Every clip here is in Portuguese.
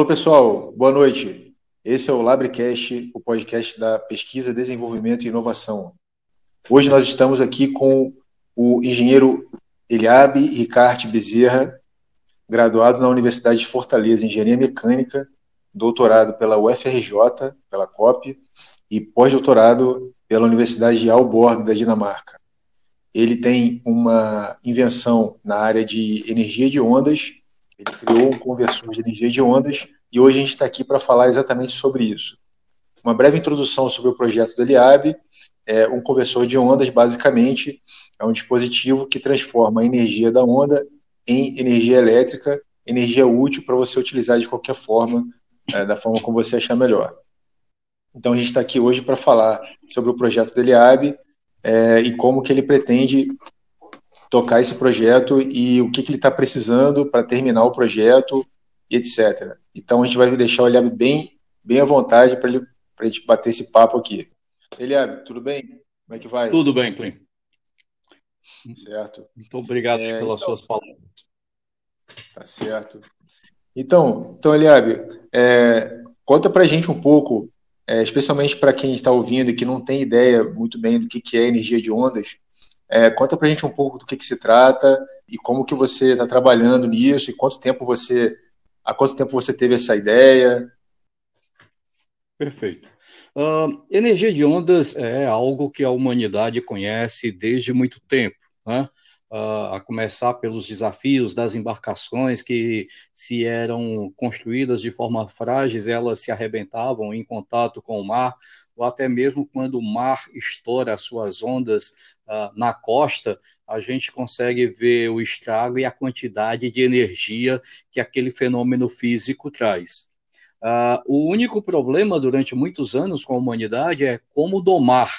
Alô, pessoal, boa noite. Esse é o Labrecast, o podcast da Pesquisa, Desenvolvimento e Inovação. Hoje nós estamos aqui com o engenheiro Eliabe Ricarte Bezerra, graduado na Universidade de Fortaleza em Engenharia Mecânica, doutorado pela UFRJ, pela COP, e pós-doutorado pela Universidade de Aalborg, da Dinamarca. Ele tem uma invenção na área de energia de ondas, ele criou um conversor de energia de ondas, e hoje a gente está aqui para falar exatamente sobre isso. Uma breve introdução sobre o projeto do Eliab. É um conversor de ondas, basicamente, é um dispositivo que transforma a energia da onda em energia elétrica, energia útil para você utilizar de qualquer forma, é, da forma como você achar melhor. Então a gente está aqui hoje para falar sobre o projeto do Eliab é, e como que ele pretende tocar esse projeto e o que, que ele está precisando para terminar o projeto e etc. Então a gente vai deixar o Eliab bem, bem à vontade para ele, a gente bater esse papo aqui. Eliab, tudo bem? Como é que vai? Tudo bem, Clem. Certo. Muito obrigado é, pelas então, suas palavras. Tá certo. Então, então Eliab, é, conta para a gente um pouco é, especialmente para quem está ouvindo e que não tem ideia muito bem do que, que é energia de ondas, é, conta para a gente um pouco do que, que se trata e como que você está trabalhando nisso e quanto tempo você, há quanto tempo você teve essa ideia. Perfeito. Uh, energia de ondas é algo que a humanidade conhece desde muito tempo. Né? Uh, a começar pelos desafios das embarcações que, se eram construídas de forma frágeis, elas se arrebentavam em contato com o mar, ou até mesmo quando o mar estoura as suas ondas uh, na costa, a gente consegue ver o estrago e a quantidade de energia que aquele fenômeno físico traz. Uh, o único problema durante muitos anos com a humanidade é como domar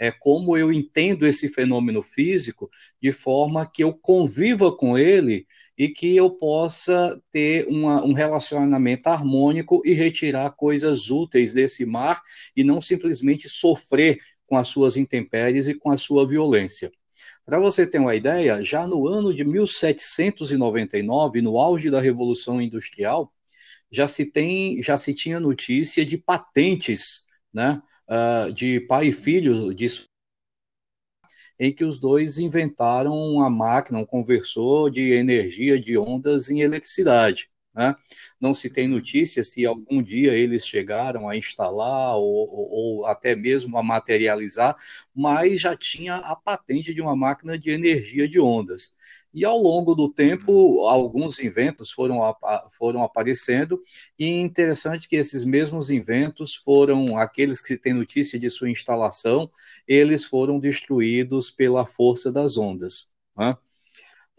é como eu entendo esse fenômeno físico de forma que eu conviva com ele e que eu possa ter uma, um relacionamento harmônico e retirar coisas úteis desse mar e não simplesmente sofrer com as suas intempéries e com a sua violência. Para você ter uma ideia, já no ano de 1799, no auge da Revolução Industrial, já se tem, já se tinha notícia de patentes, né, uh, de pai e filho disso em que os dois inventaram uma máquina, um conversor de energia de ondas em eletricidade. Né? Não se tem notícia se algum dia eles chegaram a instalar ou, ou, ou, até mesmo a materializar, mas já tinha a patente de uma máquina de energia de ondas. E ao longo do tempo, alguns inventos foram, foram aparecendo, e é interessante que esses mesmos inventos foram aqueles que tem notícia de sua instalação, eles foram destruídos pela força das ondas. Né?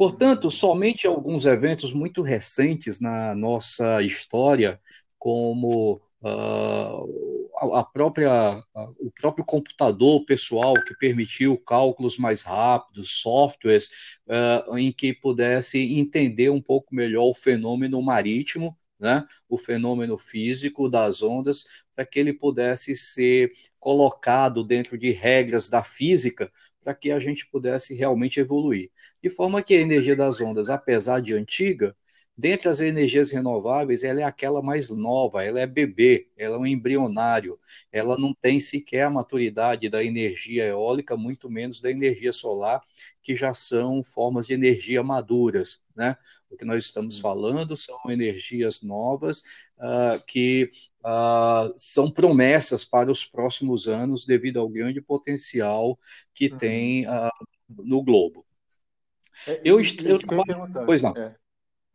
Portanto, somente alguns eventos muito recentes na nossa história, como uh, a própria, o próprio computador pessoal que permitiu cálculos mais rápidos, softwares uh, em que pudesse entender um pouco melhor o fenômeno marítimo, né, o fenômeno físico das ondas, para que ele pudesse ser colocado dentro de regras da física, para que a gente pudesse realmente evoluir. De forma que a energia das ondas, apesar de antiga, Dentre as energias renováveis, ela é aquela mais nova, ela é bebê, ela é um embrionário, ela não tem sequer a maturidade da energia eólica, muito menos da energia solar, que já são formas de energia maduras. Né? O que nós estamos falando são energias novas uh, que uh, são promessas para os próximos anos, devido ao grande potencial que uhum. tem uh, no globo. É, eu, eu, eu, pois não. É.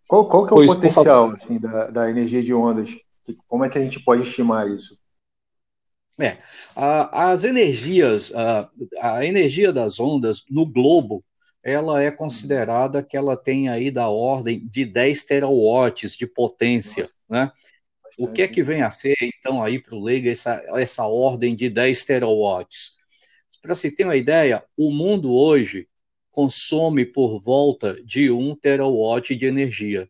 Qual, qual que é o pois, potencial assim, da, da energia de ondas? Como é que a gente pode estimar isso? É, a, as energias, a, a energia das ondas no globo, ela é considerada que ela tem aí da ordem de 10 terawatts de potência, né? O que é que vem a ser, então, aí para o leigo, essa, essa ordem de 10 terawatts? Para se ter uma ideia, o mundo hoje consome por volta de 1 terawatt de energia.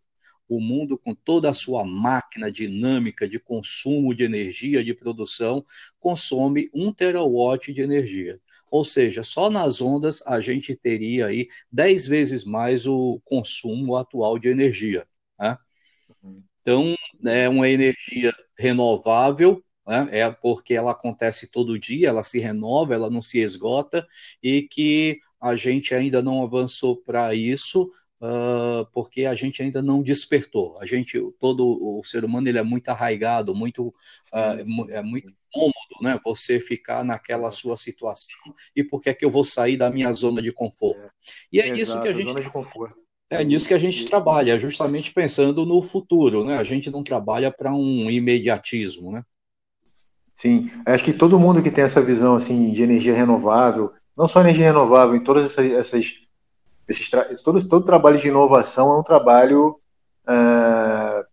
O mundo, com toda a sua máquina dinâmica de consumo de energia, de produção, consome 1 terawatt de energia. Ou seja, só nas ondas a gente teria aí 10 vezes mais o consumo atual de energia. Né? Então, é uma energia renovável, né? é porque ela acontece todo dia, ela se renova, ela não se esgota, e que a gente ainda não avançou para isso, uh, porque a gente ainda não despertou. A gente, todo o ser humano, ele é muito arraigado, muito, uh, sim, é muito cômodo, né? Você ficar naquela sua situação e por que é que eu vou sair da minha zona de conforto? É. E é Exato, isso que a gente. Zona de conforto. É nisso que a gente trabalha, justamente pensando no futuro, né? A gente não trabalha para um imediatismo, né? Sim, acho que todo mundo que tem essa visão assim de energia renovável, não só energia renovável, em todas essas, essas esses todo, todo trabalho de inovação é um trabalho é,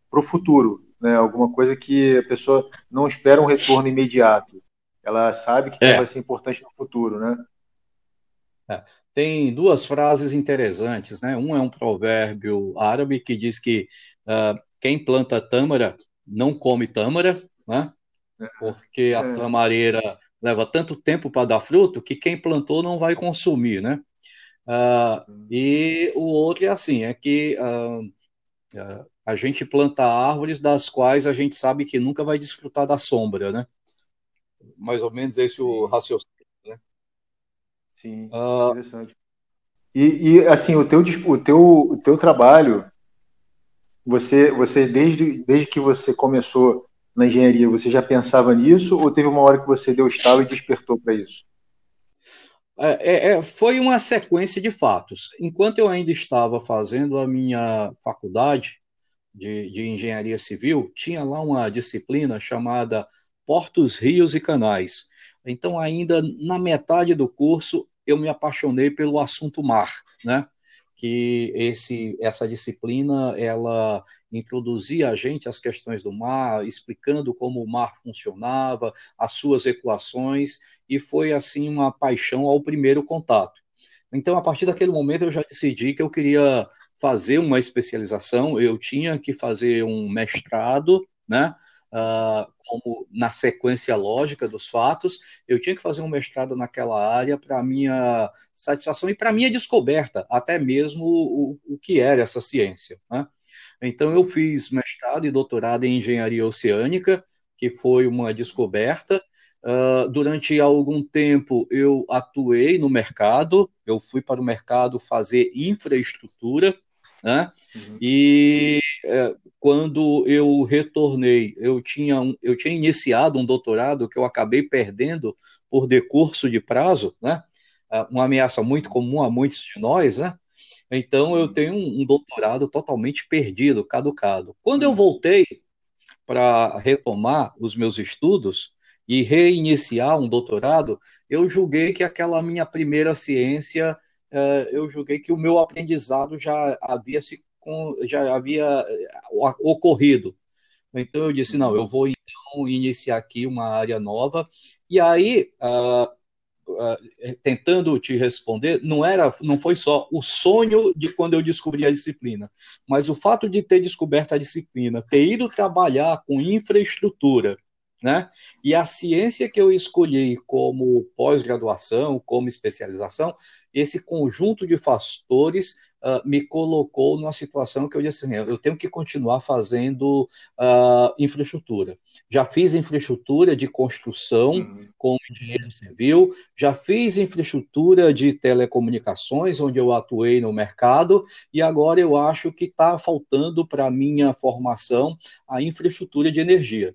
para o futuro, né? Alguma coisa que a pessoa não espera um retorno imediato, ela sabe que é. vai ser importante no futuro, né? É. Tem duas frases interessantes, né? Um é um provérbio árabe que diz que uh, quem planta tâmara não come tâmara, né? Porque a é. tamareira leva tanto tempo para dar fruto que quem plantou não vai consumir, né? Uh, e o outro é assim, é que uh, a gente planta árvores das quais a gente sabe que nunca vai desfrutar da sombra, né? Mais ou menos esse é o raciocínio. Sim, uh, interessante. E, e, assim, o teu, o, teu, o teu trabalho, você, você desde, desde que você começou na engenharia, você já pensava nisso ou teve uma hora que você deu estalo e despertou para isso? É, é, é, foi uma sequência de fatos. Enquanto eu ainda estava fazendo a minha faculdade de, de engenharia civil, tinha lá uma disciplina chamada Portos, Rios e Canais. Então, ainda na metade do curso, eu me apaixonei pelo assunto mar, né? Que esse, essa disciplina ela introduzia a gente as questões do mar, explicando como o mar funcionava, as suas equações, e foi assim uma paixão ao primeiro contato. Então, a partir daquele momento, eu já decidi que eu queria fazer uma especialização, eu tinha que fazer um mestrado, né? Uh, como na sequência lógica dos fatos, eu tinha que fazer um mestrado naquela área para minha satisfação e para minha descoberta, até mesmo o, o que era essa ciência. Né? Então, eu fiz mestrado e doutorado em engenharia oceânica, que foi uma descoberta. Uh, durante algum tempo, eu atuei no mercado, eu fui para o mercado fazer infraestrutura, né? Uhum. E é, quando eu retornei, eu tinha, eu tinha iniciado um doutorado que eu acabei perdendo por decurso de prazo, né? É, uma ameaça muito comum a muitos de nós, né? Então eu tenho um, um doutorado totalmente perdido, caducado. Quando eu uhum. voltei para retomar os meus estudos e reiniciar um doutorado, eu julguei que aquela minha primeira ciência eu julguei que o meu aprendizado já havia se já havia eh, ocorrido. Então eu disse não, eu vou então iniciar aqui uma área nova. E aí, uh, uh, tentando te responder, não era, não foi só o sonho de quando eu descobri a disciplina, mas o fato de ter descoberto a disciplina, ter ido trabalhar com infraestrutura né? E a ciência que eu escolhi como pós-graduação, como especialização, esse conjunto de fatores uh, me colocou numa situação que eu disse assim, eu tenho que continuar fazendo uh, infraestrutura. Já fiz infraestrutura de construção uhum. como engenheiro civil, já fiz infraestrutura de telecomunicações, onde eu atuei no mercado, e agora eu acho que está faltando para a minha formação a infraestrutura de energia.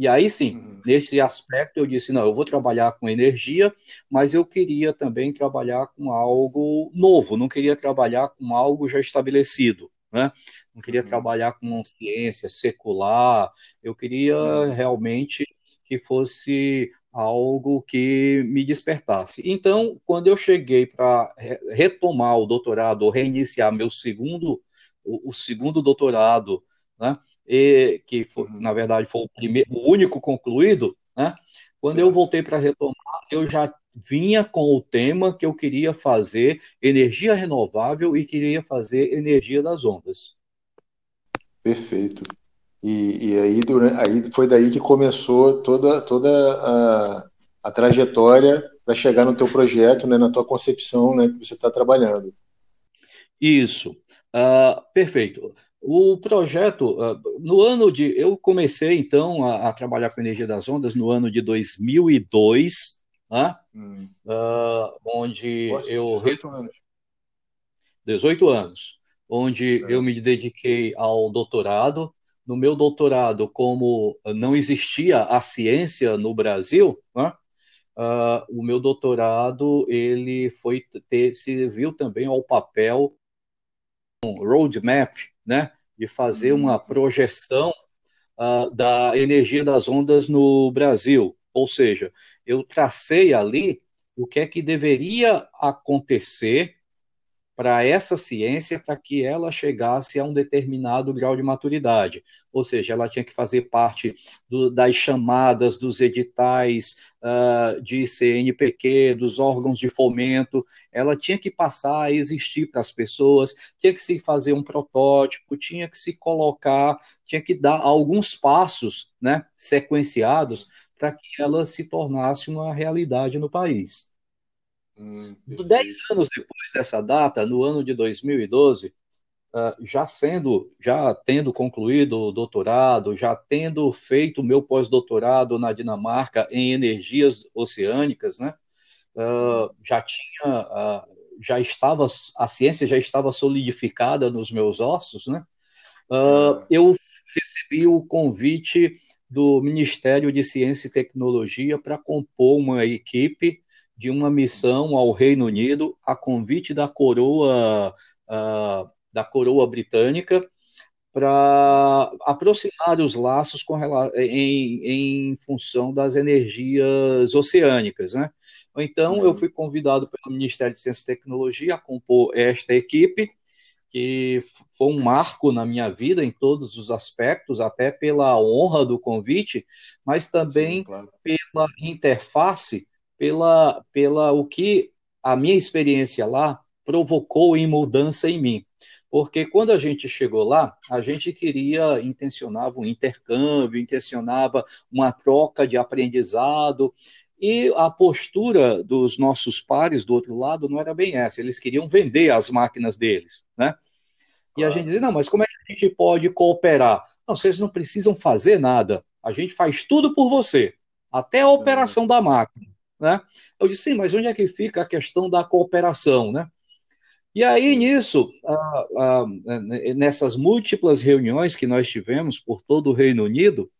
E aí sim, uhum. nesse aspecto eu disse, não, eu vou trabalhar com energia, mas eu queria também trabalhar com algo novo, não queria trabalhar com algo já estabelecido, né? Não queria uhum. trabalhar com ciência secular, eu queria uhum. realmente que fosse algo que me despertasse. Então, quando eu cheguei para retomar o doutorado, ou reiniciar meu segundo, o, o segundo doutorado, né? E, que foi, uhum. na verdade foi o, primeiro, o único concluído, né? Quando certo. eu voltei para retomar, eu já vinha com o tema que eu queria fazer energia renovável e queria fazer energia das ondas. Perfeito. E, e aí, durante, aí foi daí que começou toda, toda a, a trajetória para chegar no teu projeto, né, na tua concepção né, que você está trabalhando. Isso. Uh, perfeito. O projeto, no ano de. Eu comecei, então, a, a, trabalhar com energia das ondas no ano de 2002, né? Hum. Uh, onde eu. 18 anos. 18 anos, onde é. eu me dediquei ao doutorado. No meu doutorado, como não existia a ciência no Brasil, né? Uh, o meu doutorado ele foi ter, serviu também ao papel roadmap, né, de fazer uma uhum. projeção uh, da energia das ondas no Brasil. Ou seja, eu tracei ali o que é que deveria acontecer para essa ciência para que ela chegasse a um determinado grau de maturidade. Ou seja, ela tinha que fazer parte do, das chamadas dos editais uh, de CNPq, dos órgãos de fomento, ela tinha que passar a existir para as pessoas, tinha que se fazer um protótipo, tinha que se colocar, tinha que dar alguns passos né, sequenciados para que ela se tornasse uma realidade no país. Hum, Dez anos depois dessa data, no ano de 2012, uh, ah, já sendo, já tendo concluído o doutorado, já tendo feito meu pós-doutorado na Dinamarca em energias oceânicas, né? Uh, já tinha, uh, já estava, a ciência já estava solidificada nos meus ossos, né? eu recebi o convite do Ministério de Ciência e Tecnologia para compor uma equipe de uma missão ao Reino Unido a convite da coroa uh, da coroa britânica para aproximar os laços com, em, em função das energias oceânicas. Né? Então, eu fui convidado pelo Ministério de Ciência e Tecnologia a compor esta equipe, que foi um marco na minha vida em todos os aspectos, até pela honra do convite, mas também Sim, claro. pela interface pela, pela o que a minha experiência lá provocou em mudança em mim. Porque quando a gente chegou lá, a gente queria, intencionava um intercâmbio, intencionava uma troca de aprendizado, e a postura dos nossos pares do outro lado não era bem essa, eles queriam vender as máquinas deles, né? E a gente dizia, não, mas como é que a gente pode cooperar? Não, vocês não precisam fazer nada, a gente faz tudo por você, até a operação da máquina. Né? Eu disse, sim, mas onde é que fica a questão da cooperação? Né? E aí, nisso, ah, ah, nessas múltiplas reuniões que nós tivemos por todo o Reino Unido,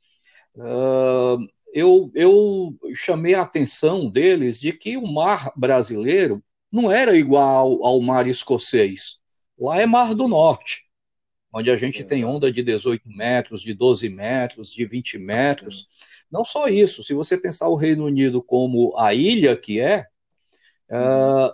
ah, eu, eu chamei a atenção deles de que o mar brasileiro não era igual ao, ao mar escocês. Lá é Mar do Norte, onde a gente tem onda de 18 metros, de 12 metros, de 20 metros. Não só isso, se você pensar o Reino Unido como a ilha que é, uh,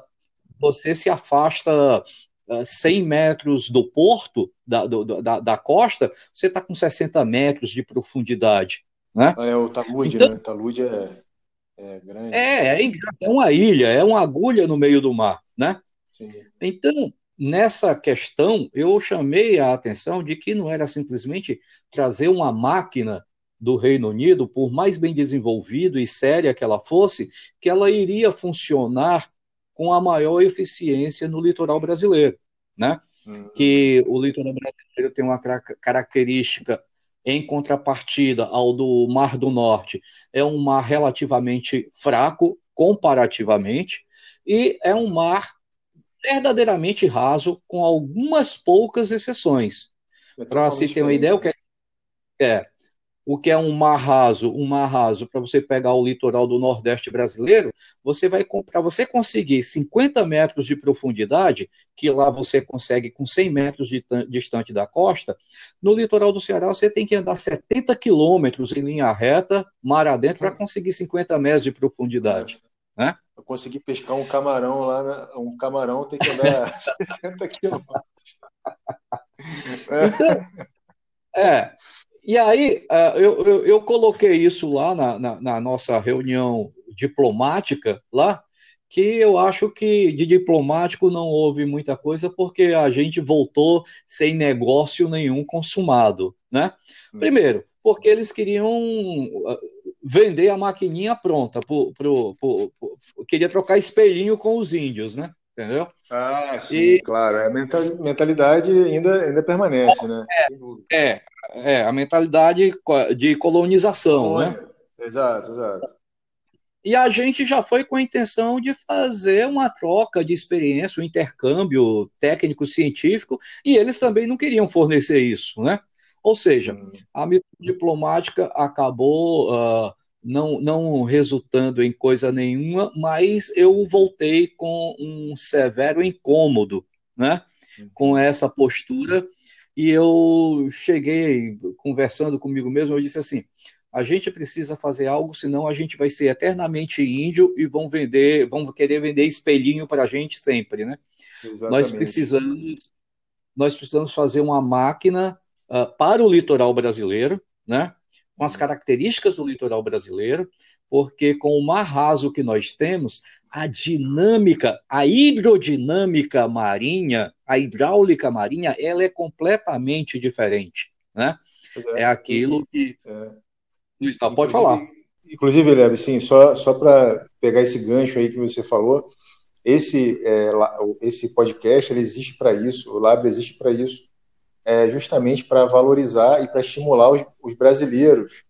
você se afasta uh, é, 100 metros do porto, da, do, da, da costa, você está com 60 metros de profundidade. Né? É o talude, então, né? O talude é, é grande. É, é, é uma ilha, é uma agulha no meio do mar, né? Sim. Então, nessa questão, eu chamei a atenção de que não era simplesmente trazer uma máquina do Reino Unido, por mais bem desenvolvido e séria que ela fosse, que ela iria funcionar com a maior eficiência no litoral brasileiro, né? Uhum. Que o litoral brasileiro tem uma característica em contrapartida ao do Mar do Norte, é um mar relativamente fraco comparativamente e é um mar verdadeiramente raso com algumas poucas exceções. É Para se ter uma ideia, o que é, é o que é um mar raso, um mar raso, para você pegar o litoral do Nordeste brasileiro, você vai para você conseguir 50 metros de profundidade, que lá você consegue com 100 metros de, distante da costa, no litoral do Ceará você tem que andar 70 quilômetros em linha reta, mar adentro, para conseguir 50 metros de profundidade. Né? Eu consegui pescar um camarão lá, né? um camarão tem que andar 70 quilômetros. Então, é, e aí, uh, eu, eu, eu, coloquei isso lá na, na, na, nossa reunião diplomática, lá, que eu acho que de diplomático não houve muita coisa, porque a gente voltou sem negócio nenhum consumado. Né? Hum. Primeiro, porque eles queriam ah, vender a maquininha pronta, pro, pro, pro, pro, queria trocar espelhinho com os índios, né? entendeu? Ah, sim, e, claro. A mentalidade ainda, ainda permanece, né? É, é, é, a mentalidade de colonização, né? Exato, exato. E a gente já foi com a intenção de fazer uma troca de experiência, um intercâmbio técnico-científico, e eles também não queriam fornecer isso, né? Ou seja, hum. a missão diplomática acabou uh, não, não resultando em coisa nenhuma, mas eu voltei com um severo incômodo, né? Uhum. Com essa postura, e eu cheguei conversando comigo mesmo, eu disse assim: a gente precisa fazer algo, senão a gente vai ser eternamente índio e vão vender, vão querer vender espelhinho para a gente sempre, né? Exatamente. Nós precisamos, nós precisamos fazer uma máquina uh, para o litoral brasileiro, né? Com as características do litoral brasileiro, porque com o mar raso que nós temos, a dinâmica, a hidrodinâmica marinha, a hidráulica marinha, ela é completamente diferente, né? É, é aquilo que é pode falar. Inclusive, Leve, sim, só, só para pegar esse gancho aí que você falou, esse, é, esse podcast ele existe para isso, o Lab existe para isso, é, justamente para valorizar e para estimular os, os, brasileiros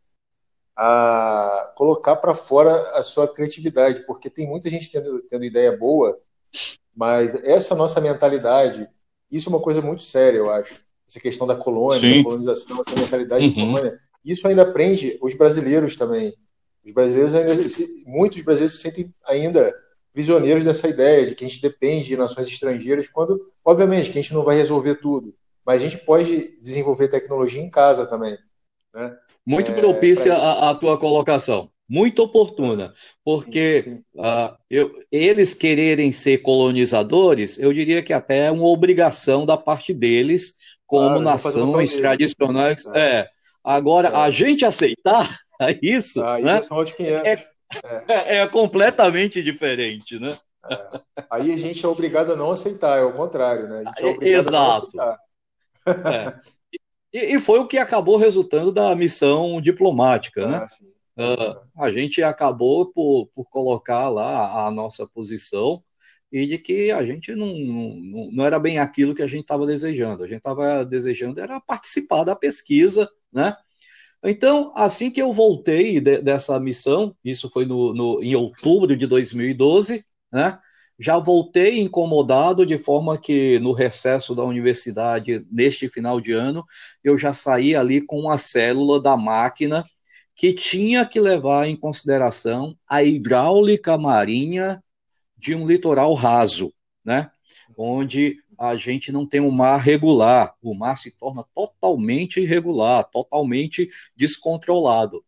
a colocar para fora a sua criatividade, porque tem muita gente tendo, tendo ideia boa, mas essa nossa mentalidade, isso é uma coisa muito séria, eu acho. Essa questão da colônia, da colonização, essa mentalidade uhum. de colônia, isso ainda prende os brasileiros também. Os brasileiros ainda, muitos brasileiros se sentem ainda prisioneiros dessa ideia de que a gente depende de nações estrangeiras, quando, obviamente, que a gente não vai resolver tudo, mas a gente pode desenvolver tecnologia em casa também. Né? Muito é, propícia a, a, tua colocação, muito oportuna, porque sim, sim. Uh, eu, eles quererem ser colonizadores, eu diria que até é uma obrigação da parte deles, como claro, nações tradicionais. É. é Agora, é. a gente aceitar isso, ah, né, é, é, é, é, completamente diferente, né? É. Aí a gente é obrigado a não aceitar, é o contrário, né? É. E, e, foi o que acabou resultando da missão diplomática, né? Uh, a gente acabou por, por colocar lá a nossa posição e de que a gente não, não, não era bem aquilo que a gente estava desejando. A gente estava desejando era participar da pesquisa, né? Então, assim que eu voltei de, dessa missão, isso foi no, no, em outubro de 2012, né? Já voltei incomodado, de forma que no recesso da universidade, neste final de ano, eu já saí ali com uma célula da máquina que tinha que levar em consideração a hidráulica marinha de um litoral raso, né? Onde a gente não tem um mar regular, o mar se torna totalmente irregular, totalmente descontrolado,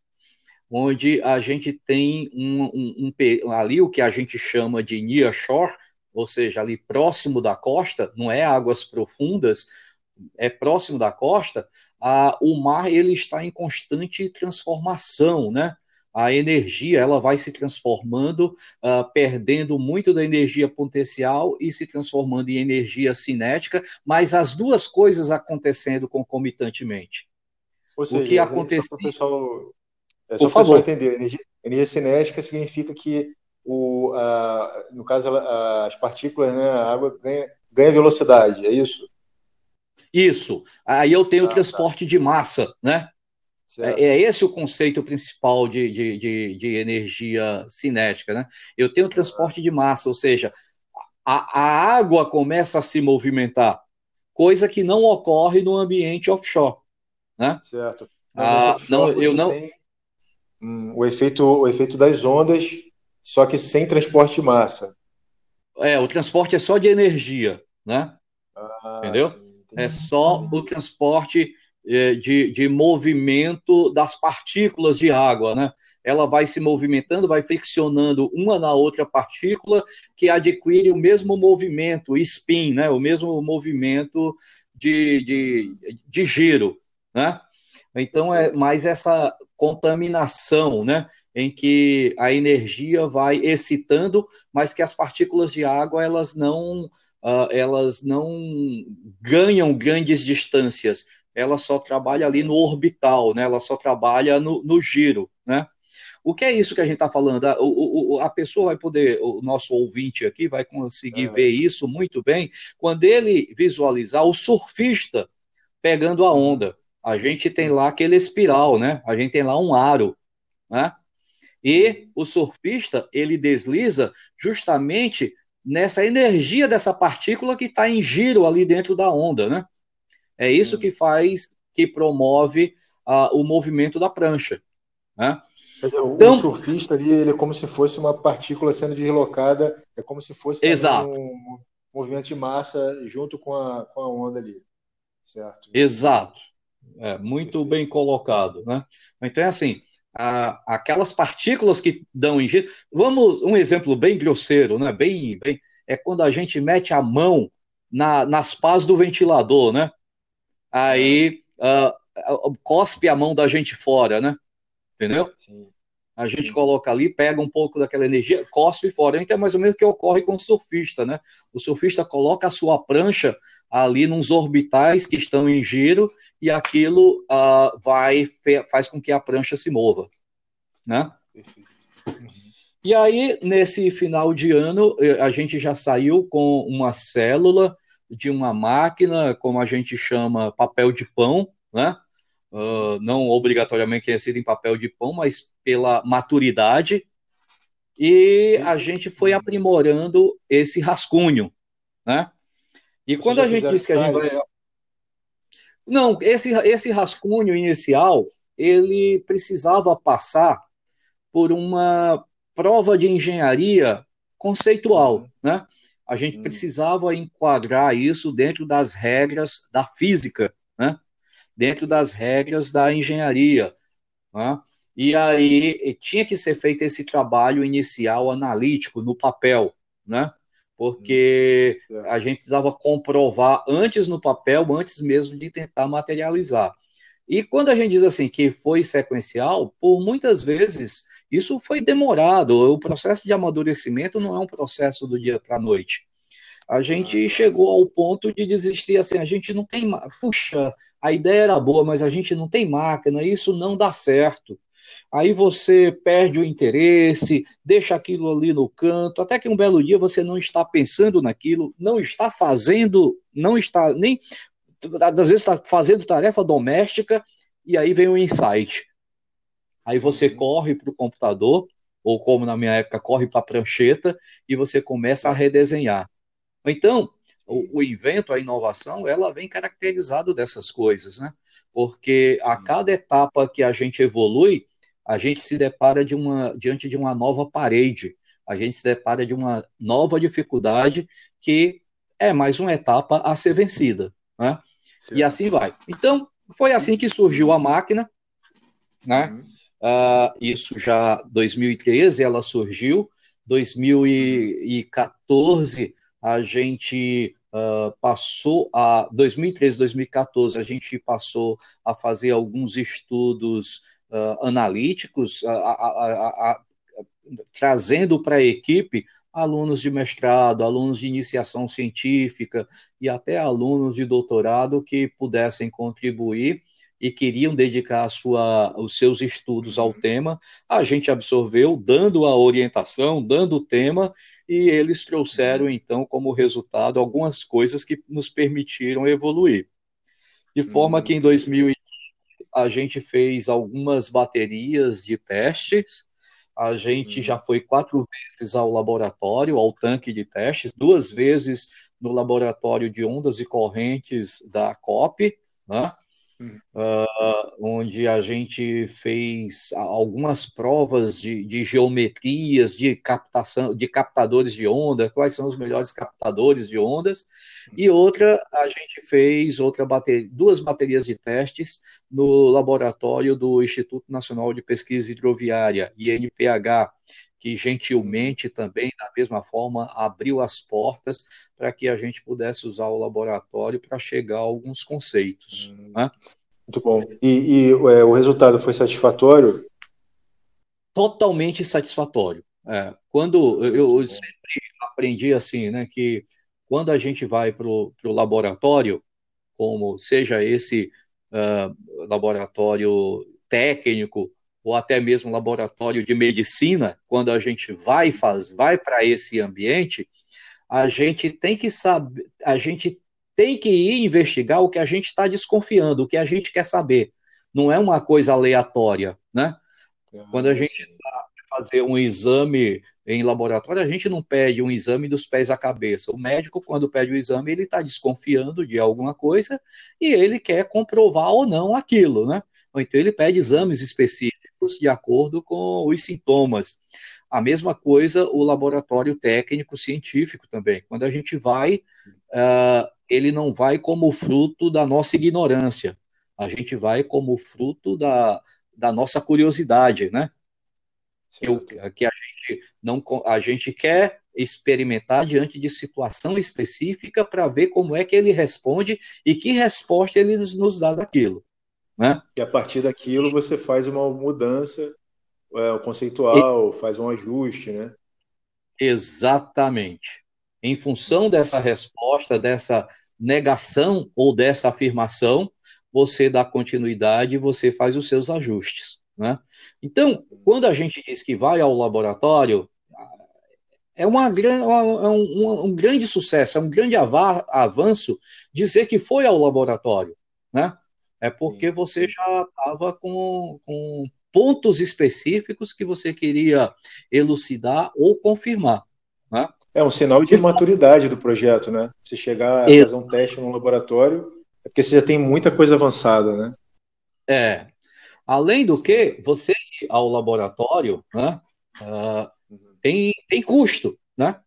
onde a gente tem um, um, um, ali o que a gente chama de near shore, ou seja, ali próximo da costa, não é águas profundas, é próximo da costa, a, o mar ele está em constante transformação, né? a energia ela vai se transformando, uh, perdendo muito da energia potencial e se transformando em energia cinética, mas as duas coisas acontecendo concomitantemente. Ou seja, o que aconteceu? Para é, só pessoal entender, energia, energia, cinética significa que, o, a, no caso, a, as partículas, né, a água ganha, ganha velocidade, é isso? Isso. Aí eu tenho ah, tá. transporte tá. de massa, né? É, é, esse o conceito principal de, de, de, de, energia cinética. Né? Eu tenho transporte de massa, ou seja, a, a água começa a se movimentar, coisa que não ocorre no ambiente offshore. Né? Certo. Ah, não, eu não. Hum, o, efeito, o efeito das ondas, só que sem transporte de massa. É, o transporte é só de energia, né? Ah, Entendeu? Sim, é só o transporte é, de, de movimento das partículas de água, né? Ela vai se movimentando, vai friccionando uma na outra partícula, que adquire o mesmo movimento, spin, né? O mesmo movimento de, de, de giro, né? Então, é mais essa contaminação, né? Em que a energia vai excitando, mas que as partículas de água, elas não, uh, elas não ganham grandes distâncias ela só trabalha ali no orbital, né? Ela só trabalha no, no giro, né? O que é isso que a gente está falando? A, o, a, pessoa vai poder, o nosso ouvinte aqui vai conseguir é. ver isso muito bem quando ele visualizar o surfista pegando a onda. A gente tem lá aquele espiral, né? A gente tem lá um aro, né? E o surfista, ele desliza justamente nessa energia dessa partícula que está em giro ali dentro da onda, né? É isso que faz, que promove uh, o movimento da prancha, né? Dizer, então, o surfista ali, ele é como se fosse uma partícula sendo deslocada, é como se fosse exato. um movimento de massa junto com a, com a onda ali, certo? Exato, é, muito bem colocado, né? Então é assim, a, aquelas partículas que dão em. Vamos, um exemplo bem grosseiro, né? Bem, bem, é quando a gente mete a mão na, nas pás do ventilador, né? Aí uh, cospe a mão da gente fora, né? Entendeu? Sim. A gente coloca ali, pega um pouco daquela energia, cospe fora. Então é mais ou menos o que ocorre com o surfista, né? O surfista coloca a sua prancha ali nos orbitais que estão em giro e aquilo uh, vai faz com que a prancha se mova, né? E aí, nesse final de ano, eh, a gente já saiu com uma célula de uma máquina, como a gente chama, papel de pão, né? Uh, não obrigatoriamente tenha sido em papel de pão, mas pela maturidade, e a gente foi aprimorando esse rascunho, né? E quando a gente disse que a gente vai... Não, esse, esse rascunho inicial, ele precisava passar por uma prova de engenharia conceitual, uhum. né? A gente uhum. precisava enquadrar isso dentro das regras da física? Dentro das regras da engenharia. Né? E aí tinha que ser feito esse trabalho inicial analítico no papel, né? Porque hum, a gente precisava comprovar antes no papel, antes mesmo de tentar materializar. E quando a gente diz assim que foi sequencial, por muitas vezes isso foi demorado. O processo de amadurecimento não é um processo do dia para a noite a gente chegou ao ponto de desistir assim, a gente não tem, puxa, a ideia era boa, mas a gente não tem máquina, isso não dá certo. Aí você perde o interesse, deixa aquilo ali no canto, até que um belo dia você não está pensando naquilo, não está fazendo, não está nem às vezes está fazendo tarefa doméstica e aí vem o insight. Aí você uhum. corre para o computador, ou como na minha época, corre para a prancheta e você começa a redesenhar. Então, o, o, invento, a inovação, ela vem caracterizado dessas coisas, né? Porque a cada etapa que a gente evolui, a gente se depara de uma, diante de uma nova parede, a gente se depara de uma nova dificuldade que é mais uma etapa a ser vencida, né? E assim vai. Então, foi assim que surgiu a máquina, né? Uhum. Uh, isso já 2013 ela surgiu, 2014 a gente uh, passou a 2013, 2014, a gente passou a fazer alguns estudos uh, analíticos, a, a, a, trazendo para a equipe alunos de mestrado, alunos de iniciação científica e até alunos de doutorado que pudessem contribuir e queriam dedicar sua, os seus estudos ao tema, a gente absorveu, dando a orientação, dando o tema, e eles trouxeram, então, como resultado, algumas coisas que nos permitiram evoluir. De forma que em 2000 a gente fez algumas baterias de testes, a gente já foi quatro vezes ao laboratório, ao tanque de testes, duas vezes no laboratório de ondas e correntes da COP, né? Uh, onde a gente fez algumas provas de, de, geometrias, de captação, de captadores de onda, quais são os melhores captadores de ondas, e outra a gente fez outra bateria, duas baterias de testes no laboratório do Instituto Nacional de Pesquisa Hidroviária, INPH, que gentilmente também, da mesma forma, abriu as portas para que a gente pudesse usar o laboratório para chegar a alguns conceitos. Hum, né? Muito bom. E, e é, o resultado foi satisfatório? Totalmente satisfatório. É, quando eu, eu sempre aprendi assim, né, que quando a gente vai para o laboratório, como seja esse uh, laboratório técnico ou até mesmo laboratório de medicina, quando a gente vai faz, vai para esse ambiente, a gente tem que saber, a gente tem que ir investigar o que a gente está desconfiando, o que a gente quer saber. Não é uma coisa aleatória, né? Quando a gente vai fazer um exame em laboratório, a gente não pede um exame dos pés à cabeça. O médico, quando pede o exame, ele está desconfiando de alguma coisa e ele quer comprovar ou não aquilo, né? Ou então ele pede exames específicos de acordo com os sintomas. A mesma coisa o laboratório técnico científico também. Quando a gente vai, uh, ele não vai como fruto da nossa ignorância. A gente vai como fruto da, da nossa curiosidade, né? Que, que a gente não a gente quer experimentar diante de situação específica para ver como é que ele responde e que resposta ele nos dá daquilo. Né? E a partir daquilo você faz uma mudança é, conceitual, e... faz um ajuste, né? Exatamente. Em função dessa resposta, dessa negação ou dessa afirmação, você dá continuidade e você faz os seus ajustes. Né? Então, quando a gente diz que vai ao laboratório, é, uma, é um, um, grande sucesso, é um grande avanço dizer que foi ao laboratório. Né? É porque você já estava com, com pontos específicos que você queria elucidar ou confirmar. Né? É um sinal de maturidade do projeto, né? Se chegar a fazer um teste no laboratório, é porque você já tem muita coisa avançada, né? É. Além do que, você ir ao laboratório né, uh, tem, tem custo, né?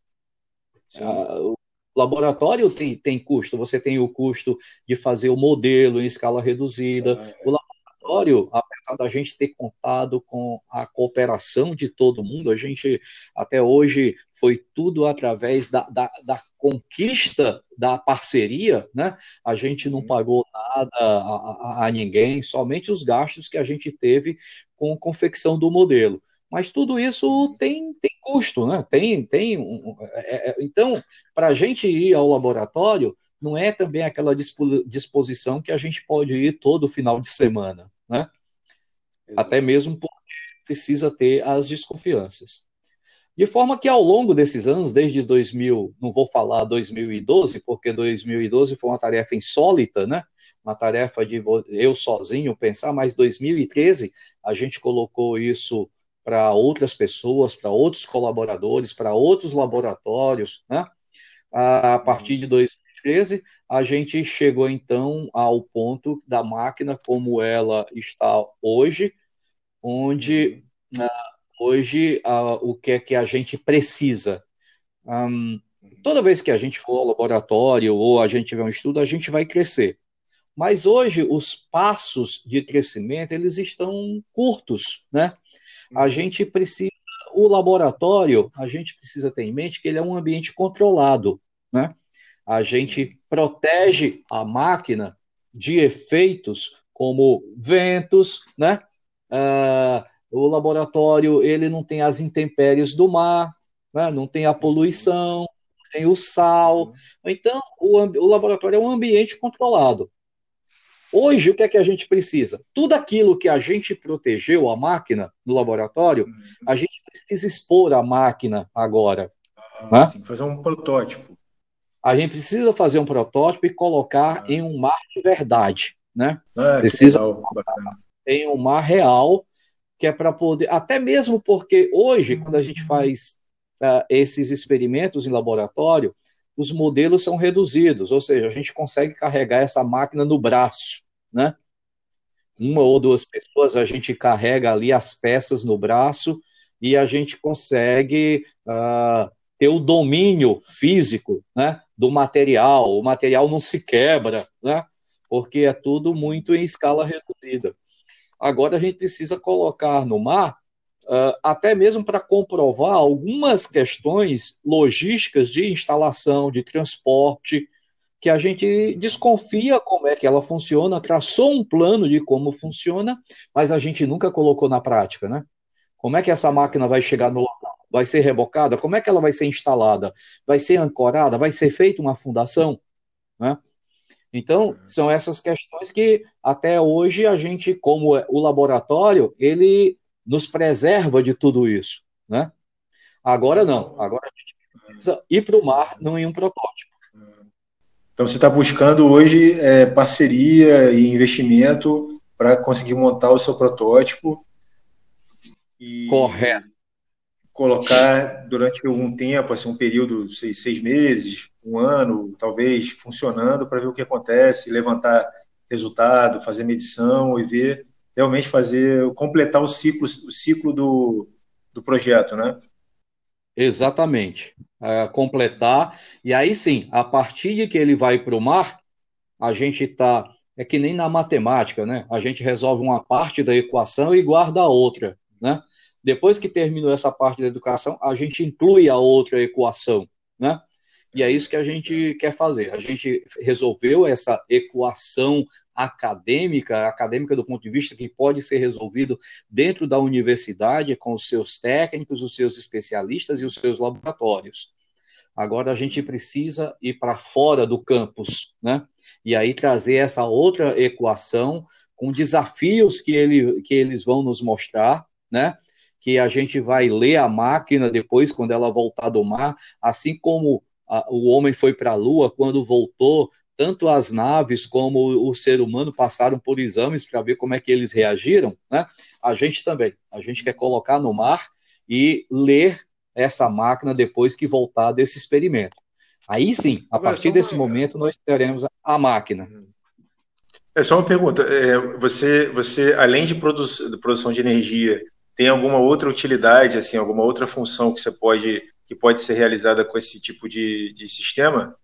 Uh, o laboratório tem, tem custo. Você tem o custo de fazer o modelo em escala reduzida. É. O laboratório, apesar da gente ter contado com a cooperação de todo mundo, a gente até hoje foi tudo através da, da, da conquista da parceria, né? A gente não pagou nada a, a, a ninguém, somente os gastos que a gente teve com a confecção do modelo mas tudo isso tem, tem custo, né? Tem, tem um, é, é, então, para a gente ir ao laboratório, não é também aquela disposição que a gente pode ir todo final de semana né? Até mesmo porque precisa ter as desconfianças. De forma que ao longo desses anos, desde 2000, não vou falar 2012, porque 2012 foi uma tarefa insólita, né? Uma tarefa de eu sozinho pensar, mas 2013 a gente colocou isso para outras pessoas, para outros colaboradores, para outros laboratórios, né? A partir de 2013 2013, a gente chegou então ao ponto da máquina como ela está hoje, onde uh, hoje o que é que a gente precisa. Toda vez que a gente for ao laboratório ou a gente tiver um estudo, a gente vai crescer. Mas hoje os passos de crescimento eles estão curtos, né? A uhum. gente precisa o laboratório, a gente precisa ter em mente que ele é um ambiente controlado, né? a gente protege a máquina de efeitos como ventos, né? Uh, o laboratório ele não tem as intempéries do mar, né? não tem a poluição, tem o sal. Então, o, o laboratório é um ambiente controlado. Hoje, o que é que a gente precisa? Tudo aquilo que a gente protegeu a máquina no laboratório, uhum. a gente precisa expor a máquina agora. Ah, né? sim, fazer um protótipo a gente precisa fazer um protótipo e colocar ah. em um mar de verdade, né? Ah, precisa em um mar real, que é para poder, até mesmo porque hoje, quando a gente faz uh, esses experimentos em laboratório, os modelos são reduzidos, ou seja, a gente consegue carregar essa máquina no braço, né? Uma ou duas pessoas, a gente carrega ali as peças no braço e a gente consegue uh, ter o domínio físico, né? do material, o material não se quebra, né? porque é tudo muito em escala reduzida. Agora a gente precisa colocar no mar, uh, até mesmo para comprovar algumas questões logísticas de instalação, de transporte, que a gente desconfia como é que ela funciona, traçou um plano de como funciona, mas a gente nunca colocou na prática, né? Como é que essa máquina vai chegar no local? vai ser rebocada? Como é que ela vai ser instalada? Vai ser ancorada? Vai ser feita uma fundação? Né? Então, são essas questões que até hoje a gente, como é o laboratório, ele nos preserva de tudo isso, né? Agora não, agora a gente precisa ir para o mar, não em um protótipo. Então você está buscando hoje é, parceria e investimento para conseguir montar o seu protótipo. E Correto. Colocar durante algum tempo, assim, um período, seis, seis meses, um ano, talvez, funcionando para ver o que acontece, levantar resultado, fazer medição e ver realmente fazer completar o ciclo, o ciclo do, do projeto, né? Exatamente. É, completar. E aí sim, a partir de que ele vai para o mar, a gente está. É que nem na matemática, né? A gente resolve uma parte da equação e guarda a outra, né? Depois que terminou essa parte da educação, a gente inclui a outra equação, né? E é isso que a gente quer fazer. A gente resolveu essa equação acadêmica, acadêmica do ponto de vista que pode ser resolvido dentro da universidade com os seus técnicos, os seus especialistas e os seus laboratórios. Agora a gente precisa ir para fora do campus, né? E aí trazer essa outra equação com desafios que, ele, que eles vão nos mostrar, né? Que a gente vai ler a máquina depois, quando ela voltar do mar, assim como a, o homem foi para a Lua, quando voltou, tanto as naves como o ser humano passaram por exames para ver como é que eles reagiram, né? A gente também. A gente quer colocar no mar e ler essa máquina depois que voltar desse experimento. Aí sim, a partir desse momento, nós teremos a máquina. É só uma pergunta. É, você, você, além de, produ de produção de energia, tem alguma outra utilidade, assim, alguma outra função que você pode que pode ser realizada com esse tipo de, de sistema?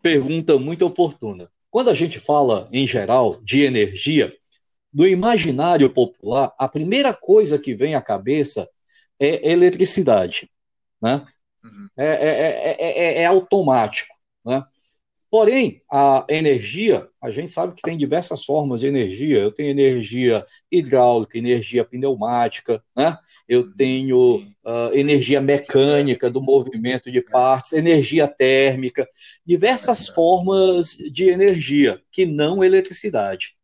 Pergunta muito oportuna. Quando a gente fala, em geral, de energia, no imaginário popular, a primeira coisa que vem à cabeça é eletricidade. Né? Uhum. É, é, é, é, automático. Né? Porém, a energia, a gente sabe que tem diversas formas de energia. Eu tenho energia hidráulica, energia pneumática, né? eu tenho uh, energia mecânica do movimento de partes, energia térmica, diversas formas de energia que não eletricidade.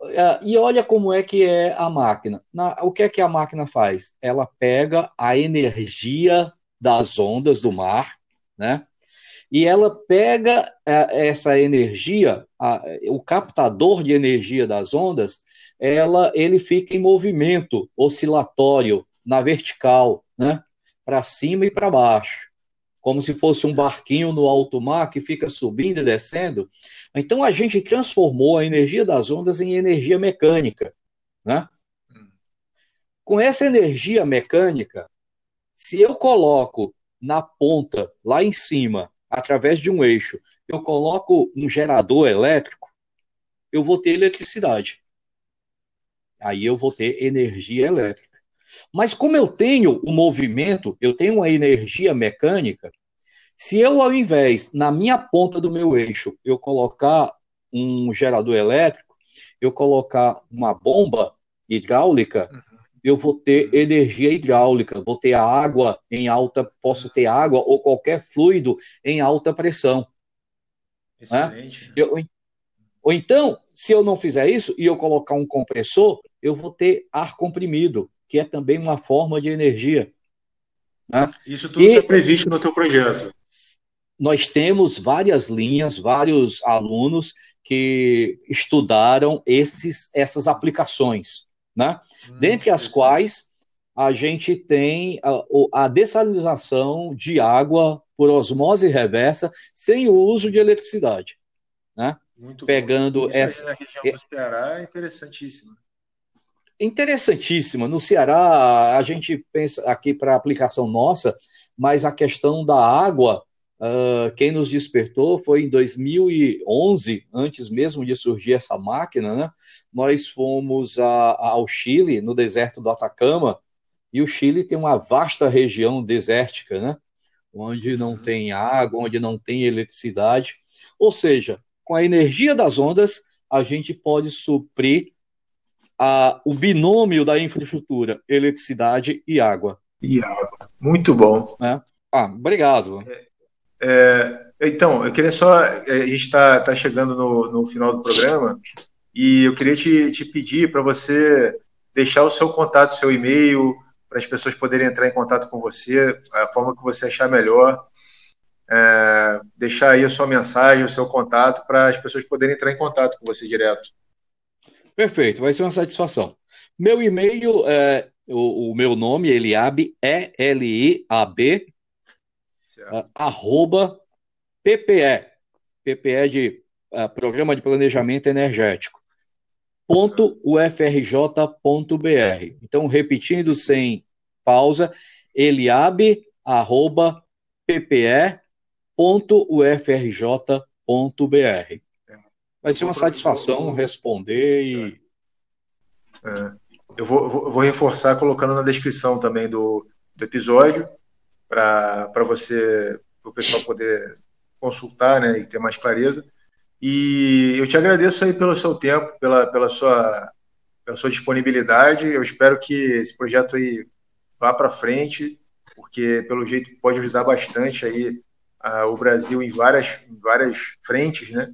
Uh, e olha como é que é a máquina. Na, o que é que a máquina faz? Ela pega a energia das ondas do mar, né? E ela pega é, essa energia, a, o captador de energia das ondas, ela, ele fica em movimento oscilatório na vertical, né? Para cima e para baixo, como se fosse um barquinho no alto mar que fica subindo e descendo. Então a gente transformou a energia das ondas em energia mecânica, né? Com essa energia mecânica, se eu coloco na ponta, lá em cima, através de um eixo, eu coloco um gerador elétrico, eu vou ter eletricidade. Aí eu vou ter energia elétrica. Mas como eu tenho o movimento, eu tenho uma energia mecânica, se eu, ao invés, na minha ponta do meu eixo, eu colocar um gerador elétrico, eu colocar uma bomba hidráulica, uhum eu vou ter energia hidráulica, vou ter água em alta, posso ter água ou qualquer fluido em alta pressão. Excelente. Né? Eu, ou então, se eu não fizer isso e eu colocar um compressor, eu vou ter ar comprimido, que é também uma forma de energia. Né? Isso tudo está previsto no teu projeto. Nós temos várias linhas, vários alunos que estudaram esses, essas aplicações né? Hum, dentre as quais a gente tem a, a dessalinização de água por osmose reversa sem o uso de eletricidade. Né? Muito Pegando essa. na região do Ceará é interessantíssimo. Interessantíssima. No Ceará, a gente pensa aqui para aplicação nossa, mas a questão da água Uh, quem nos despertou foi em 2011, antes mesmo de surgir essa máquina, né? Nós fomos a, a, ao Chile, no deserto do Atacama, e o Chile tem uma vasta região desértica, né? Onde não tem água, onde não tem eletricidade. Ou seja, com a energia das ondas, a gente pode suprir a, o binômio da infraestrutura, eletricidade e água. E água. Muito bom. É. Ah, obrigado. É. É, então, eu queria só. É, a gente está tá chegando no, no final do programa e eu queria te, te pedir para você deixar o seu contato, seu e-mail, para as pessoas poderem entrar em contato com você, a forma que você achar melhor. É, deixar aí a sua mensagem, o seu contato, para as pessoas poderem entrar em contato com você direto. Perfeito, vai ser uma satisfação. Meu e-mail é o, o meu nome, Eliabe, é L-I-A-B, uh, arroba PPE, PPE de uh, Programa de Planejamento Energético, ponto ufrj.br. Então, repetindo sem pausa, eliabe, arroba ppe.ufrj.br. Vai ser uma satisfação responder e. É, eu vou, vou, vou, reforçar colocando na descrição também do, do episódio para você, para o pessoal poder consultar né, e ter mais clareza. E eu te agradeço aí pelo seu tempo, pela, pela, sua, pela sua disponibilidade. Eu espero que esse projeto aí vá para frente, porque pelo jeito pode ajudar bastante aí a, o Brasil em várias, em várias frentes, né?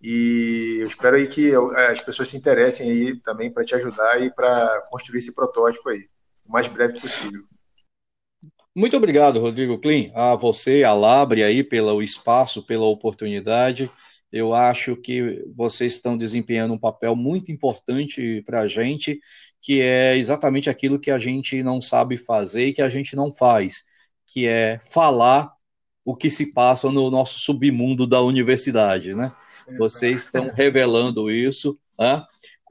E eu espero aí que as pessoas se interessem aí também para te ajudar e para construir esse protótipo aí, o mais breve possível. Muito obrigado, Rodrigo Klein, a você, a Labre aí pelo espaço, pela oportunidade. Eu acho que vocês estão desempenhando um papel muito importante para a gente, que é exatamente aquilo que a gente não sabe fazer e que a gente não faz, que é falar o que se passa no nosso submundo da universidade, né? Vocês estão revelando isso, né?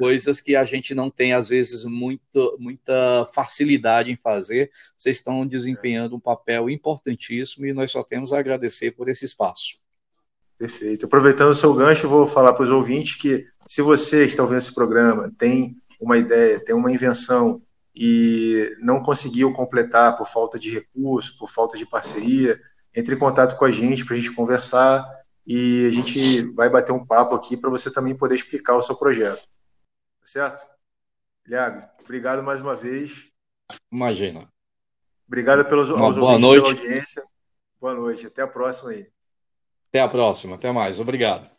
Coisas que a gente não tem, às vezes, muito, muita facilidade em fazer. Vocês estão desempenhando um papel importantíssimo e nós só temos a agradecer por esse espaço. Perfeito. Aproveitando o seu gancho, vou falar para os ouvintes que, se você está ouvindo esse programa, tem uma ideia, tem uma invenção e não conseguiu completar por falta de recurso, por falta de parceria, entre em contato com a gente para a gente conversar e a gente vai bater um papo aqui para você também poder explicar o seu projeto. Certo? Liago, obrigado mais uma vez. Imagina. Obrigado pelos uma boa noite. pela audiência. Boa noite. Até a próxima aí. Até a próxima. Até mais. Obrigado.